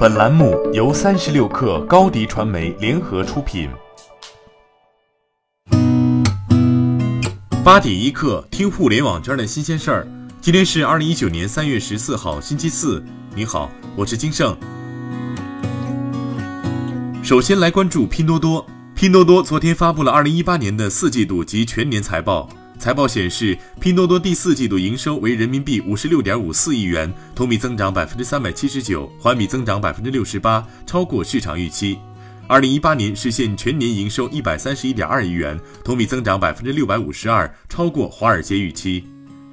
本栏目由三十六氪高低传媒联合出品。八点一刻，听互联网圈的新鲜事儿。今天是二零一九年三月十四号，星期四。你好，我是金盛。首先来关注拼多多。拼多多昨天发布了二零一八年的四季度及全年财报。财报显示，拼多多第四季度营收为人民币五十六点五四亿元，同比增长百分之三百七十九，环比增长百分之六十八，超过市场预期。二零一八年实现全年营收一百三十一点二亿元，同比增长百分之六百五十二，超过华尔街预期。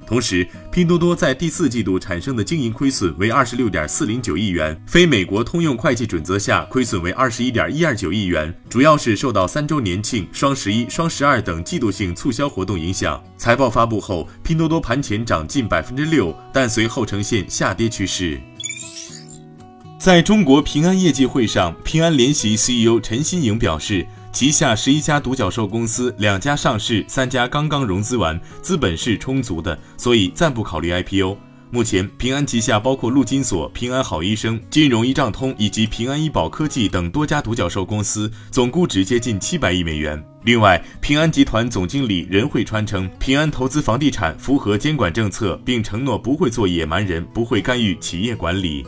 同时，拼多多在第四季度产生的经营亏损为二十六点四零九亿元，非美国通用会计准则下亏损为二十一点一二九亿元，主要是受到三周年庆、双十一、双十二等季度性促销活动影响。财报发布后，拼多多盘前涨近百分之六，但随后呈现下跌趋势。在中国平安业绩会上，平安联席 CEO 陈新颖表示。旗下十一家独角兽公司，两家上市，三家刚刚融资完，资本是充足的，所以暂不考虑 IPO。目前，平安旗下包括陆金所、平安好医生、金融一账通以及平安医保科技等多家独角兽公司，总估值接近七百亿美元。另外，平安集团总经理任慧川称，平安投资房地产符合监管政策，并承诺不会做野蛮人，不会干预企业管理。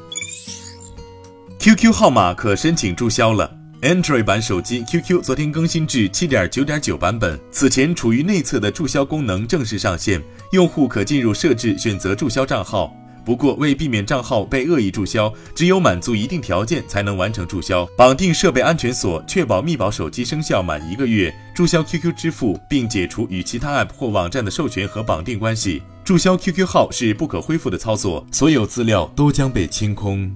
QQ 号码可申请注销了。Android 版手机 QQ 昨天更新至7.9.9版本，此前处于内测的注销功能正式上线，用户可进入设置选择注销账号。不过，为避免账号被恶意注销，只有满足一定条件才能完成注销。绑定设备安全锁，确保密保手机生效满一个月，注销 QQ 支付，并解除与其他 App 或网站的授权和绑定关系。注销 QQ 号是不可恢复的操作，所有资料都将被清空。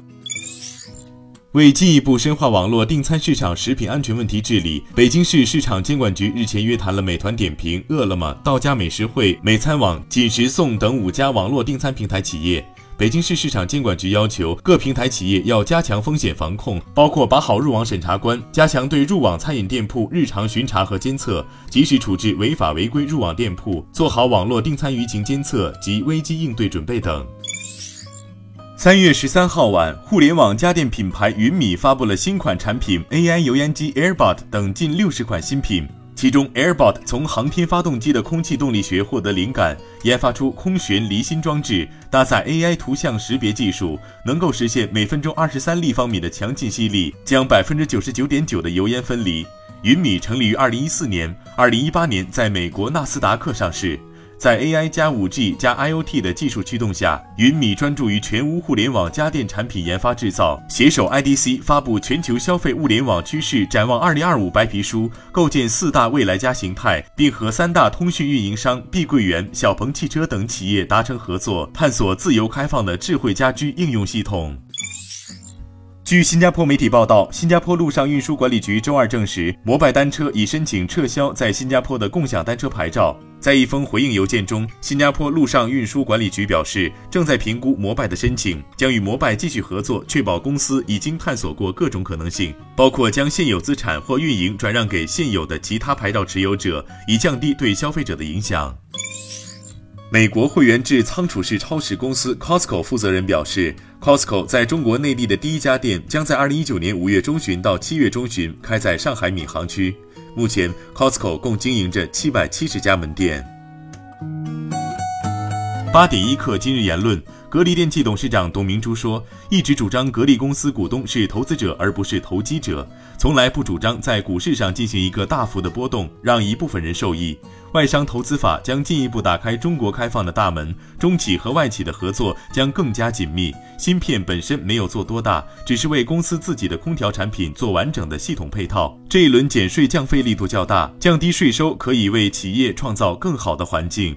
为进一步深化网络订餐市场食品安全问题治理，北京市市场监管局日前约谈了美团点评、饿了么、到家美食汇、美餐网、锦食送等五家网络订餐平台企业。北京市市场监管局要求各平台企业要加强风险防控，包括把好入网审查关，加强对入网餐饮店铺日常巡查和监测，及时处置违法违规入网店铺，做好网络订餐舆情监测及危机应对准备等。三月十三号晚，互联网家电品牌云米发布了新款产品 AI 油烟机 AirBot 等近六十款新品。其中，AirBot 从航天发动机的空气动力学获得灵感，研发出空悬离心装置，搭载 AI 图像识别技术，能够实现每分钟二十三立方米的强劲吸力，将百分之九十九点九的油烟分离。云米成立于二零一四年，二零一八年在美国纳斯达克上市。在 AI 加 5G 加 IoT 的技术驱动下，云米专注于全屋互联网家电产品研发制造，携手 IDC 发布全球消费物联网趋势展望2025白皮书，构建四大未来家形态，并和三大通讯运营商碧桂园、小鹏汽车等企业达成合作，探索自由开放的智慧家居应用系统。据新加坡媒体报道，新加坡路上运输管理局周二证实，摩拜单车已申请撤销在新加坡的共享单车牌照。在一封回应邮件中，新加坡路上运输管理局表示，正在评估摩拜的申请，将与摩拜继续合作，确保公司已经探索过各种可能性，包括将现有资产或运营转让给现有的其他牌照持有者，以降低对消费者的影响。美国会员制仓储式超市公司 Costco 负责人表示，Costco 在中国内地的第一家店将在2019年5月中旬到7月中旬开在上海闵行区。目前，Costco 共经营着770家门店。八点一刻，今日言论。格力电器董事长董明珠说：“一直主张格力公司股东是投资者而不是投机者，从来不主张在股市上进行一个大幅的波动，让一部分人受益。外商投资法将进一步打开中国开放的大门，中企和外企的合作将更加紧密。芯片本身没有做多大，只是为公司自己的空调产品做完整的系统配套。这一轮减税降费力度较大，降低税收可以为企业创造更好的环境。”